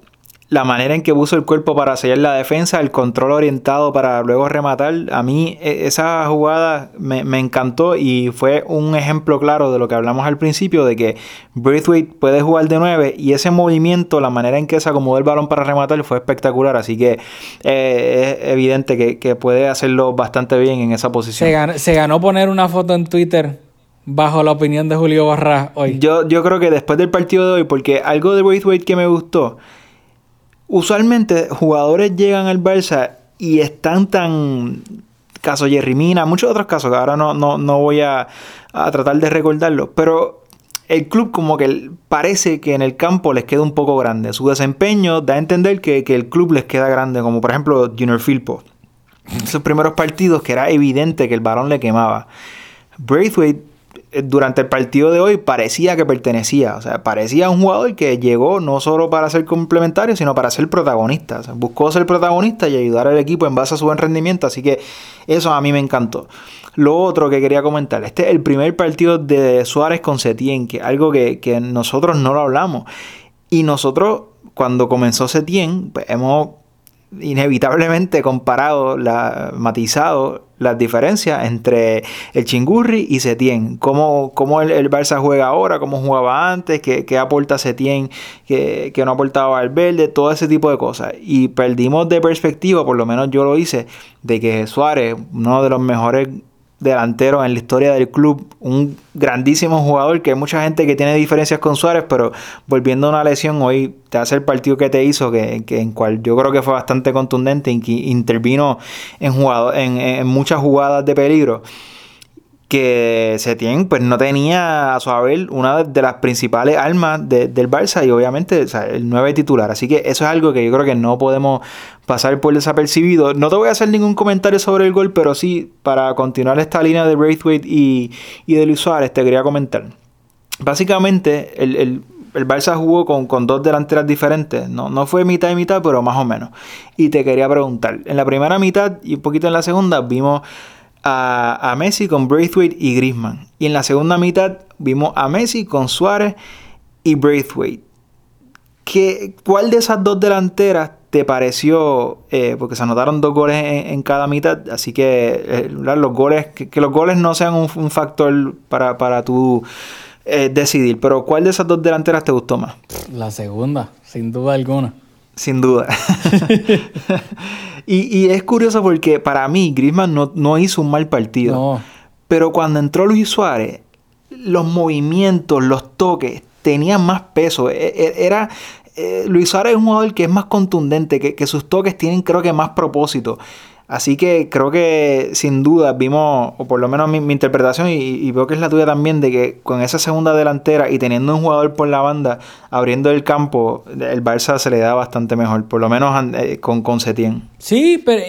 la manera en que puso el cuerpo para sellar la defensa, el control orientado para luego rematar, a mí e, esa jugada me, encantó y fue un ejemplo claro de lo que hablamos al principio, de que Braithwaite puede jugar de 9 y ese movimiento, la manera en que se acomodó el balón para rematar fue espectacular, así que eh, es evidente que, puede hacerlo bastante bien en esa posición. Se ganó, poner una foto en Twitter bajo la opinión de Julio Barra hoy. Yo, yo creo que después del partido de hoy, porque algo de Braithwaite que me gustó, usualmente jugadores llegan al Barça y están tan caso Jerry Mina, muchos otros casos que ahora no, no, no voy a, a, tratar de recordarlo, pero el club como que parece que en el campo les queda un poco grande. Su desempeño da a entender que, que el club les queda grande, como por ejemplo Junior Filpo. En sus primeros partidos que era evidente que el balón le quemaba. Braithwaite durante el partido de hoy parecía que pertenecía, o sea, parecía un jugador que llegó no solo para ser complementario, sino para ser protagonista. buscó ser protagonista y ayudar al equipo en base a su buen rendimiento, así que eso a mí me encantó. Lo otro que quería comentar, este es el primer partido de Suárez con Setien, que algo que, que nosotros no lo hablamos. Y nosotros, cuando comenzó Setien, pues hemos inevitablemente comparado, la, matizado las diferencias entre el Chingurri y Setien. Cómo, cómo el, el, Barça juega ahora, cómo jugaba antes, qué, qué aporta Setien, qué, qué no aportaba al verde, todo ese tipo de cosas. Y perdimos de perspectiva, por lo menos yo lo hice, de que Suárez, uno de los mejores delantero en la historia del club, un grandísimo jugador que hay mucha gente que tiene diferencias con Suárez, pero volviendo a una lesión hoy te hace el partido que te hizo, que, que en cual yo creo que fue bastante contundente, y que intervino en, jugado, en, en muchas jugadas de peligro que Setien pues no tenía a su haber una de las principales armas de, del Barça y obviamente o sea, el 9 titular. Así que eso es algo que yo creo que no podemos pasar por desapercibido. No te voy a hacer ningún comentario sobre el gol, pero sí para continuar esta línea de Braithwaite y, y de Luis Suárez te quería comentar. Básicamente el, el el Barça jugó con, con, dos delanteras diferentes. No, no fue mitad y mitad, pero más o menos. Y te quería preguntar, en la primera mitad y un poquito en la segunda vimos a, a, Messi con Braithwaite y Griezmann. Y en la segunda mitad vimos a Messi con Suárez y Braithwaite. ¿Qué, ¿Cuál de esas dos delanteras te pareció? Eh, porque se anotaron dos goles en, en cada mitad, así que eh, los goles, que, que, los goles no sean un, un factor para, para tu eh, decidir. Pero ¿cuál de esas dos delanteras te gustó más? La segunda, sin duda alguna. Sin duda. [laughs] [laughs] y, y, es curioso porque para mí Griezmann no, no hizo un mal partido. No. Pero cuando entró Luis Suárez, los movimientos, los toques, tenían más peso. E, e, era, eh, Luis Suárez es un jugador que es más contundente, que, que sus toques tienen creo que más propósito. Así que creo que sin duda vimos, o por lo menos mi, interpretación, y, y, veo que es la tuya también, de que con esa segunda delantera y teniendo un jugador por la banda abriendo el campo, el Barça se le da bastante mejor, por lo menos eh, con, con Setién. Sí, pero,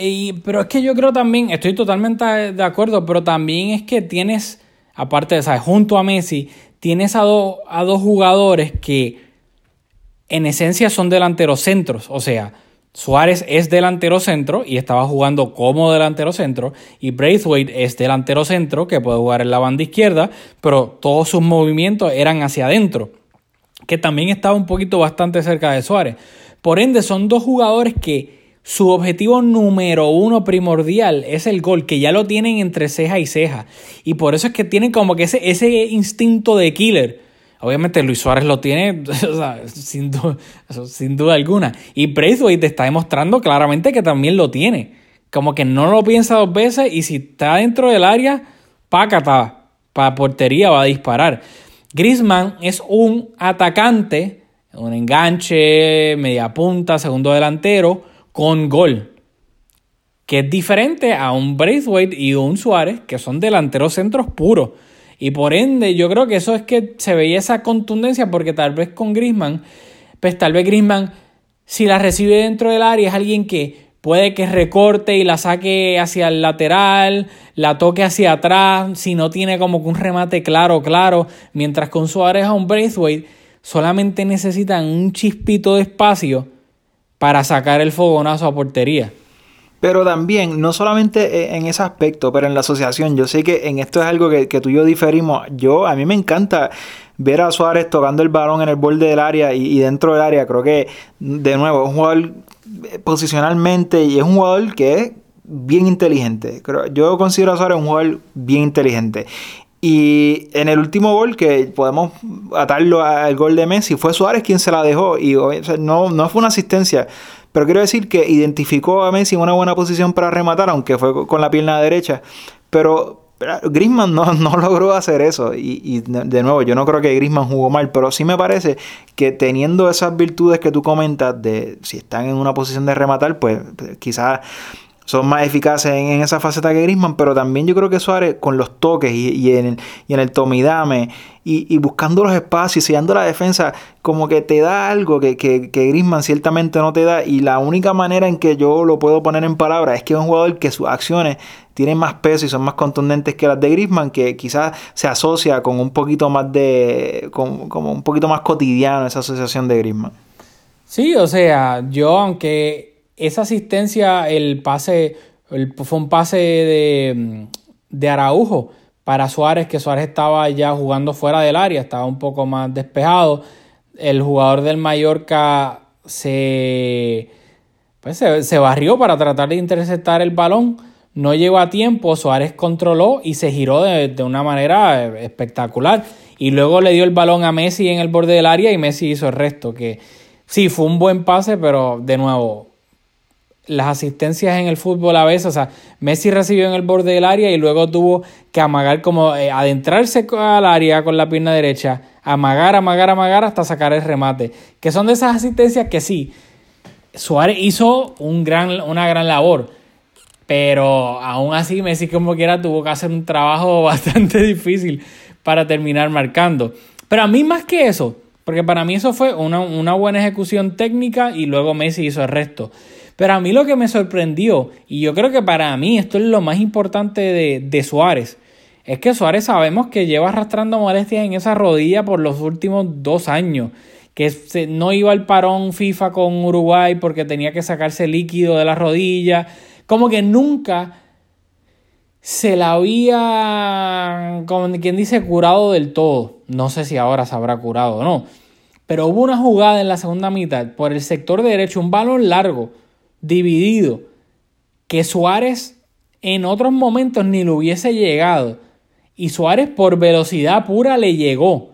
pero es que yo creo también, estoy totalmente de acuerdo, pero también es que tienes, aparte de, ¿sabes? Junto a Messi, tienes a, do, a dos jugadores que en esencia son delanteros centros, o sea, Suárez es delantero centro y estaba jugando como delantero centro. Y Braithwaite es delantero centro que puede jugar en la banda izquierda, pero todos sus movimientos eran hacia adentro, que también estaba un poquito bastante cerca de Suárez. Por ende, son dos jugadores que su objetivo número uno primordial es el gol, que ya lo tienen entre ceja y ceja. Y por eso es que tienen como que ese, ese instinto de killer Obviamente Luis Suárez lo tiene [laughs] sin, duda, sin, duda alguna. Y Braithwaite está demostrando claramente que también lo tiene. Como que no lo piensa dos veces y si está dentro del área, pácata, para portería va a disparar. Griezmann es un atacante, un enganche, media punta, segundo delantero, con gol. Que es diferente a un Braithwaite y un Suárez, que son delanteros centros puros. Y por ende, yo creo que eso es que se veía esa contundencia porque tal vez con Grisman, pues tal vez Grisman, si la recibe dentro del área, es alguien que puede que recorte y la saque hacia el lateral, la toque hacia atrás, si no tiene como un remate claro, claro, mientras con Suárez a un Braithwaite solamente necesitan un chispito de espacio para sacar el fogonazo a portería. Pero también, no solamente en ese aspecto, pero en la asociación, yo sé que en esto es algo que, tú y yo diferimos. Yo, a mí me encanta ver a Suárez tocando el balón en el borde del área y, dentro del área. Creo que, de nuevo, es un jugador posicionalmente y es un jugador que es bien inteligente. Yo considero a Suárez un jugador bien inteligente. Y en el último gol, que podemos atarlo al gol de Messi, fue Suárez quien se la dejó. Y no, no fue una asistencia. Pero quiero decir que identificó a Messi en una buena posición para rematar, aunque fue con la pierna derecha. Pero Griezmann no, [laughs] no, logró hacer eso. Y, y, de nuevo, yo no creo que Griezmann jugó mal, pero sí me parece que teniendo esas virtudes que tú comentas de si están en una posición de rematar, pues quizás son más eficaces en, esa faceta que Grisman, pero también yo creo que Suárez con los toques y, en, el, y en el tomidame y, buscando los espacios y sellando la defensa, como que te da algo que, que, Grisman ciertamente no te da. Y la única manera en que yo lo puedo poner en palabras es que es un jugador que sus acciones tienen más peso y son más contundentes que las de Grisman, que quizás se asocia con un poquito más de. como un poquito más cotidiano esa asociación de Grisman. Sí, o sea, yo aunque esa asistencia, el pase, fue un pase de, de Araujo para Suárez, que Suárez estaba ya jugando fuera del área, estaba un poco más despejado. El jugador del Mallorca se, pues se, barrió para tratar de interceptar el balón. No llegó a tiempo, Suárez controló y se giró de, de, una manera espectacular. Y luego le dio el balón a Messi en el borde del área y Messi hizo el resto. Que sí, fue un buen pase, pero de nuevo, las asistencias en el fútbol a veces, o sea, Messi recibió en el borde del área y luego tuvo que amagar como eh, adentrarse al área con la pierna derecha, amagar, amagar, amagar hasta sacar el remate, que son de esas asistencias que sí, Suárez hizo un gran, una gran labor, pero aún así Messi como quiera tuvo que hacer un trabajo [laughs] bastante difícil para terminar marcando. Pero a mí más que eso, porque para mí eso fue una, una buena ejecución técnica y luego Messi hizo el resto. Pero a mí lo que me sorprendió, y yo creo que para mí esto es lo más importante de, Suárez, es que Suárez sabemos que lleva arrastrando molestias en esa rodilla por los últimos dos años, que no iba al parón FIFA con Uruguay porque tenía que sacarse líquido de la rodilla, como que nunca se la había, como quien dice, curado del todo. No sé si ahora se habrá curado o no. Pero hubo una jugada en la segunda mitad por el sector derecho, un balón largo, dividido, que Suárez en otros momentos ni lo hubiese llegado. Y Suárez por velocidad pura le llegó.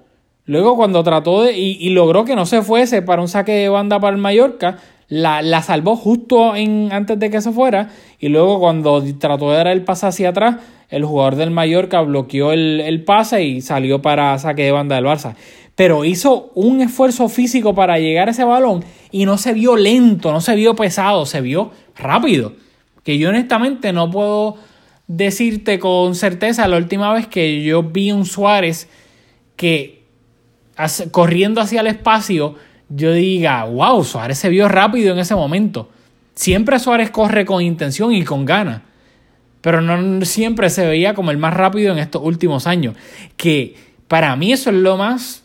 Luego cuando trató de... y, logró que no se fuese para un saque de banda para el Mallorca, la, la, salvó justo en, antes de que se fuera. Y luego cuando trató de dar el pase hacia atrás, el jugador del Mallorca bloqueó el, el pase y salió para saque de banda del Barça pero hizo un esfuerzo físico para llegar a ese balón y no se vio lento, no se vio pesado, se vio rápido. Que yo honestamente no puedo decirte con certeza la última vez que yo vi un Suárez que corriendo hacia el espacio, yo diga, wow, Suárez se vio rápido en ese momento. Siempre Suárez corre con intención y con ganas, pero no siempre se veía como el más rápido en estos últimos años. Que para mí eso es lo más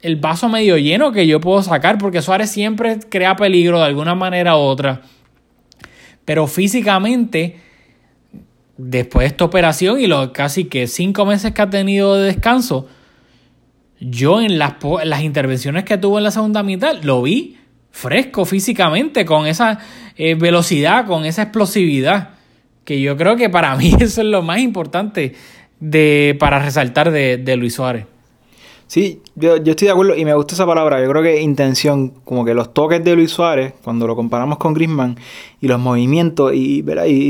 el vaso medio lleno que yo puedo sacar, porque Suárez siempre crea peligro de alguna manera u otra. Pero físicamente, después de esta operación y los casi que cinco meses que ha tenido de descanso, yo en las, las intervenciones que tuvo en la segunda mitad lo vi fresco físicamente, con esa eh, velocidad, con esa explosividad, que yo creo que para [laughs] mí eso es lo más importante de, para resaltar de, de Luis Suárez. Sí, yo, estoy de acuerdo y me gusta esa palabra. Yo creo que intención, como que los toques de Luis Suárez, cuando lo comparamos con Grisman, y los movimientos y,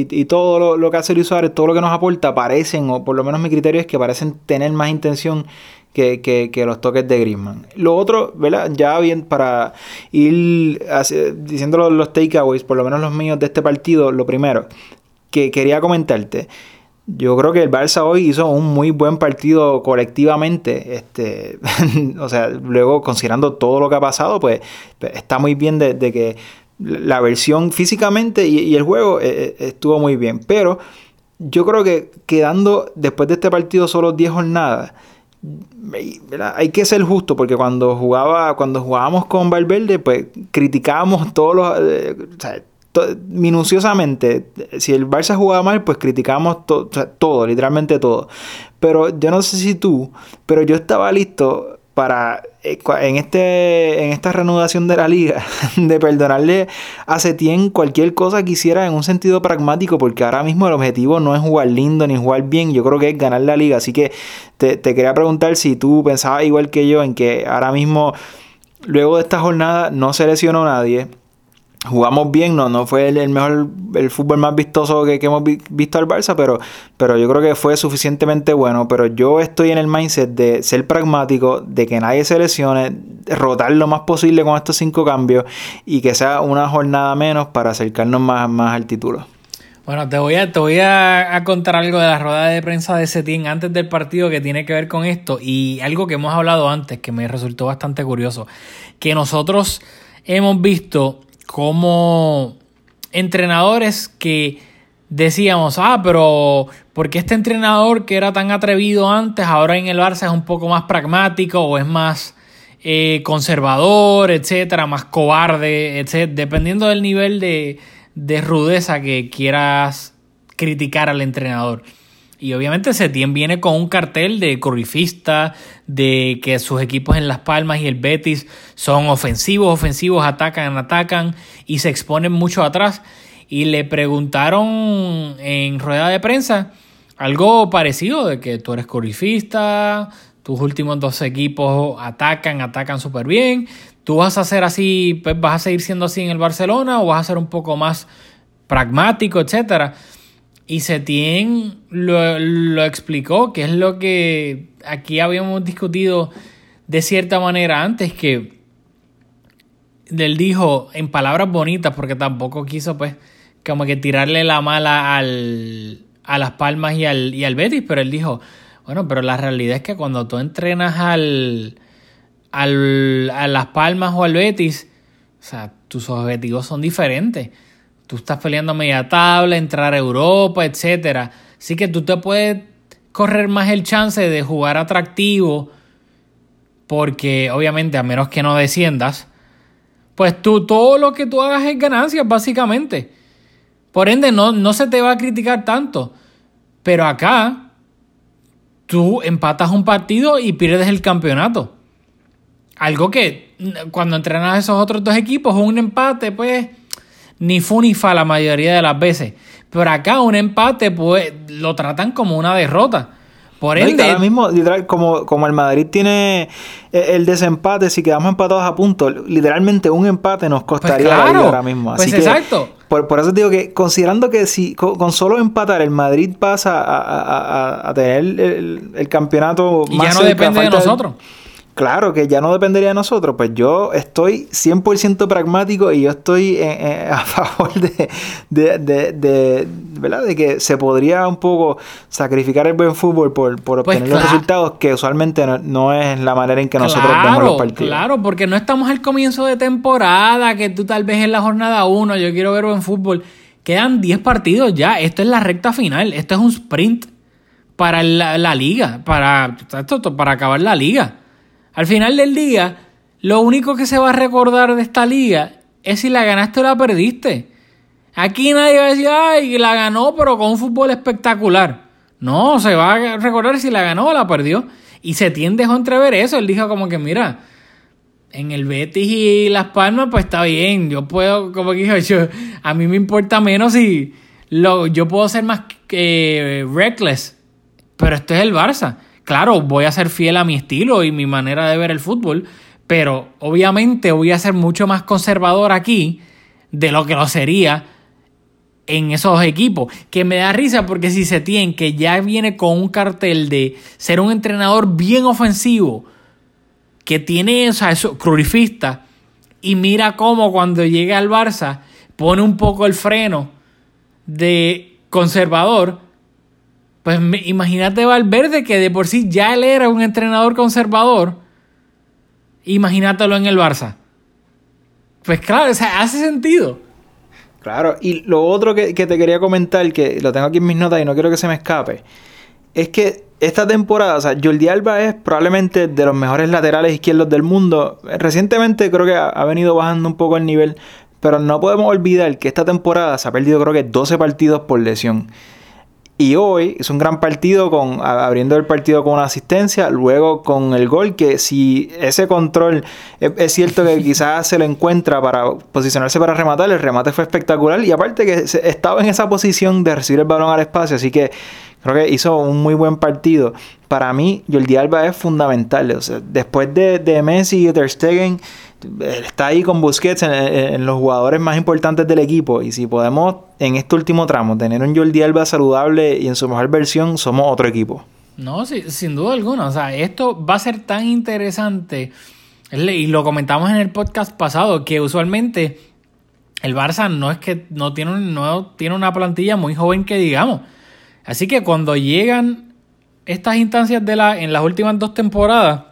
y, todo lo, que hace Luis Suárez, todo lo que nos aporta, parecen, o por lo menos mi criterio es que parecen tener más intención que, que, los toques de Grisman. Lo otro, ¿verdad? Ya bien, para ir diciendo los, los takeaways, por lo menos los míos de este partido, lo primero que quería comentarte yo creo que el Barça hoy hizo un muy buen partido colectivamente. Este, [laughs] o sea, luego considerando todo lo que ha pasado, pues, pues está muy bien de, que la versión físicamente y, el juego eh, eh, estuvo muy bien. Pero yo creo que quedando después de este partido solo 10 jornadas, hay que ser justo porque cuando jugaba cuando jugábamos con Valverde pues criticábamos todos los eh, minuciosamente, si el Barça jugaba mal, pues criticamos todo, literalmente todo. Pero yo no sé si tú, pero yo estaba listo para eh, en este en esta reanudación de la liga [laughs] de perdonarle a Setien cualquier cosa que hiciera en un sentido pragmático porque ahora mismo el objetivo no es jugar lindo ni jugar bien yo creo que es ganar la liga así que te, te quería preguntar si tú pensabas igual que yo en que ahora mismo luego de esta jornada no se lesionó nadie jugamos bien, no, no fue el, mejor, el fútbol más vistoso que, hemos visto al Barça, pero, pero yo creo que fue suficientemente bueno. Pero yo estoy en el mindset de ser pragmático, de que nadie se lesione, rotar lo más posible con estos cinco cambios y que sea una jornada menos para acercarnos más, más al título. Bueno, te voy, a, te voy a, contar algo de la rueda de prensa de Setín antes del partido que tiene que ver con esto y algo que hemos hablado antes que me resultó bastante curioso, que nosotros hemos visto como entrenadores que decíamos, ah, pero ¿por qué este entrenador que era tan atrevido antes ahora en el Barça es un poco más pragmático o es más eh, conservador, etcétera, más cobarde, etcétera, dependiendo del nivel de, de rudeza que quieras criticar al entrenador? Y obviamente Setién viene con un cartel de corrifista, de que sus equipos en Las Palmas y el Betis son ofensivos, ofensivos, atacan, atacan y se exponen mucho atrás. Y le preguntaron en rueda de prensa algo parecido, de que tú eres corrifista, tus últimos dos equipos atacan, atacan súper bien. ¿Tú vas a ser así, pues vas a seguir siendo así en el Barcelona o vas a ser un poco más pragmático, etcétera? Y Setien lo, lo explicó, que es lo que aquí habíamos discutido de cierta manera antes, que él dijo en palabras bonitas, porque tampoco quiso pues como que tirarle la mala al, a las palmas y al, y al Betis, pero él dijo, bueno, pero la realidad es que cuando tú entrenas al, al, a las palmas o al Betis, o sea, tus objetivos son diferentes. Tú estás peleando media tabla, entrar a Europa, etcétera. Así que tú te puedes correr más el chance de jugar atractivo. Porque obviamente a menos que no desciendas, pues tú todo lo que tú hagas es ganancia, básicamente. Por ende, no, no se te va a criticar tanto. Pero acá, tú empatas un partido y pierdes el campeonato. Algo que cuando entrenas a esos otros dos equipos, un empate, pues ni fu ni fa la mayoría de las veces. Pero acá un empate pues lo tratan como una derrota. Por ende, ahora mismo, literal, como, como el Madrid tiene eh, el desempate, si quedamos empatados a punto, literalmente un empate nos pues costaría ahora mismo. Pues exacto. por, eso digo que, considerando que si con, solo empatar el Madrid pasa a, tener el, campeonato y ya no depende de nosotros. Claro, que ya no dependería de nosotros. Pues yo estoy 100% pragmático y yo estoy [laughs] a favor de, de, de, ¿verdad? de que se podría un poco sacrificar el buen fútbol por, por pues obtener los resultados que usualmente no, es la manera en que nosotros vemos los partidos. Claro, porque no estamos al comienzo de temporada, que tú tal vez en la jornada 1, yo quiero ver buen fútbol. Quedan 10 partidos ya. Esto es la recta final. Esto es un sprint para la, la liga, para, para acabar la liga. Al final del día, lo único que se va a recordar de esta liga es si la ganaste o la perdiste. Aquí nadie va a decir, ay, la ganó, pero con un fútbol espectacular. No, se va a recordar si la ganó o la perdió. Y se tiende a entrever eso. Él dijo como que, mira, en el Betis y Las Palmas, pues está bien. Yo puedo, como que yo, a mí me importa menos si lo, yo puedo ser más eh, reckless. Pero esto es el Barça. Claro, voy a ser fiel a mi estilo y mi manera de ver el fútbol, pero obviamente voy a ser mucho más conservador aquí de lo que lo sería en esos equipos. Que me da risa porque si se tiene que ya viene con un cartel de ser un entrenador bien ofensivo, que tiene, o sea, eso, y mira cómo cuando llega al Barça pone un poco el freno de conservador pues imagínate Valverde, que de por sí ya él era un entrenador conservador. Imagínatelo en el Barça. Pues claro, o sea, hace sentido. Claro, y lo otro que, te quería comentar, que lo tengo aquí en mis notas y no quiero que se me escape, es que esta temporada, o sea, Jordi Alba es probablemente de los mejores laterales izquierdos del mundo. Recientemente creo que ha venido bajando un poco el nivel, pero no podemos olvidar que esta temporada se ha perdido creo que 12 partidos por lesión. Y hoy es un gran partido con abriendo el partido con una asistencia, luego con el gol que si ese control es, cierto que [laughs] quizás se lo encuentra para posicionarse para rematar, el remate fue espectacular y aparte que estaba en esa posición de recibir el balón al espacio, así que creo que hizo un muy buen partido. Para mí Jordi Alba es fundamental, o sea, después de, de Messi y Ter Stegen está ahí con Busquets en, los jugadores más importantes del equipo. Y si podemos en este último tramo tener un Jordi Alba saludable y en su mejor versión, somos otro equipo. No, sin duda alguna. O sea, esto va a ser tan interesante. Y lo comentamos en el podcast pasado, que usualmente el Barça no es que no tiene, no tiene una plantilla muy joven que digamos. Así que cuando llegan estas instancias de la, en las últimas dos temporadas,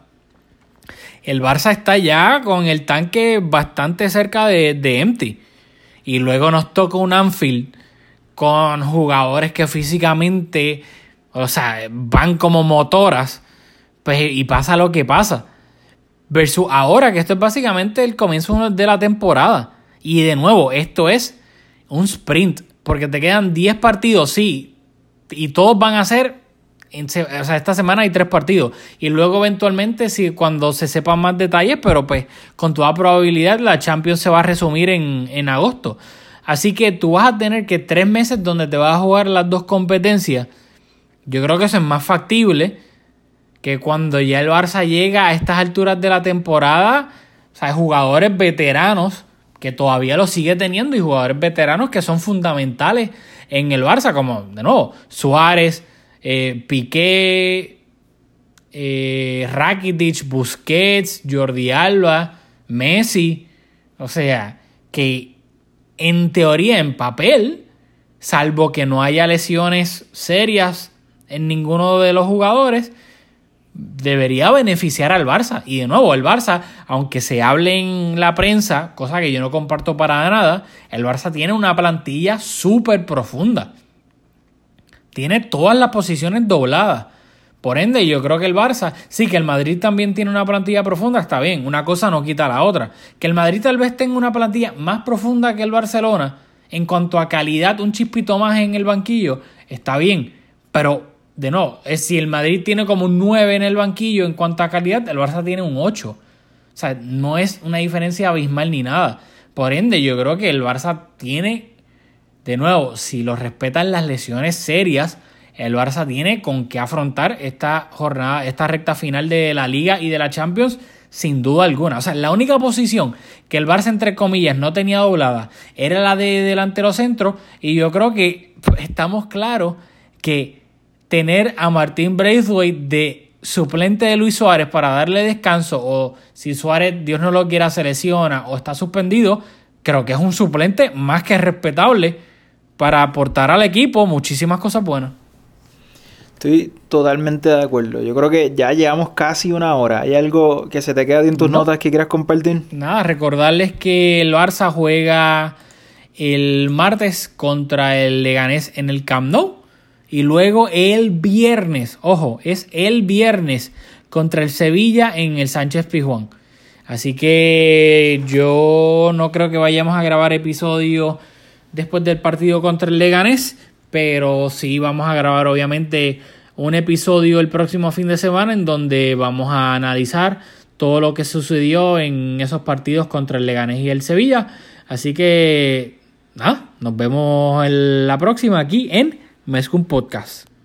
el Barça está ya con el tanque bastante cerca de, de empty. Y luego nos toca un Anfield con jugadores que físicamente, o sea, van como motoras. Pues, y pasa lo que pasa. Versus ahora, que esto es básicamente el comienzo de la temporada. Y de nuevo, esto es un sprint. Porque te quedan 10 partidos, sí. Y todos van a ser. O sea, esta semana hay 3 partidos. Y luego, eventualmente, si cuando se sepan más detalles, pero pues con toda probabilidad, la Champions se va a resumir en, en agosto. Así que tú vas a tener que 3 meses donde te vas a jugar las dos competencias. Yo creo que eso es más factible que cuando ya el Barça llega a estas alturas de la temporada, o sea, jugadores veteranos que todavía lo sigue teniendo y jugadores veteranos que son fundamentales en el Barça, como de nuevo Suárez, eh, Piqué, eh, Rakitic, Busquets, Jordi Alba, Messi, o sea, que en teoría, en papel, salvo que no haya lesiones serias en ninguno de los jugadores, debería beneficiar al Barça. Y de nuevo, el Barça, aunque se hable en la prensa, cosa que yo no comparto para nada, el Barça tiene una plantilla súper profunda. Tiene todas las posiciones dobladas. Por ende, yo creo que el Barça, sí que el Madrid también tiene una plantilla profunda, está bien, una cosa no quita la otra. Que el Madrid tal vez tenga una plantilla más profunda que el Barcelona, en cuanto a calidad, un chispito más en el banquillo, está bien, pero de no, si el Madrid tiene como un 9 en el banquillo en cuanto a calidad, el Barça tiene un 8. O sea, no es una diferencia abismal ni nada. Por ende, yo creo que el Barça tiene, de nuevo, si lo respetan las lesiones serias, el Barça tiene con qué afrontar esta jornada, esta recta final de la Liga y de la Champions, sin duda alguna. O sea, la única posición que el Barça, entre comillas, no tenía doblada era la de delantero centro. Y yo creo que estamos claros que tener a Martín Braithwaite de suplente de Luis Suárez para darle descanso o si Suárez, Dios no lo quiera, se lesiona o está suspendido, creo que es un suplente más que respetable para aportar al equipo muchísimas cosas buenas. Estoy totalmente de acuerdo. Yo creo que ya llevamos casi una hora. ¿Hay algo que se te queda en tus notas que quieras compartir? Nada, recordarles que el Barça juega el martes contra el Leganés en el Camp Nou. Y luego el viernes, ojo, es el viernes contra el Sevilla en el Sánchez Pizjuán. Así que yo no creo que vayamos a grabar episodio después del partido contra el Leganés, pero sí vamos a grabar obviamente un episodio el próximo fin de semana en donde vamos a analizar todo lo que sucedió en esos partidos contra el Leganés y el Sevilla. Así que nada, nos vemos en la próxima aquí en Mezcum Podcast.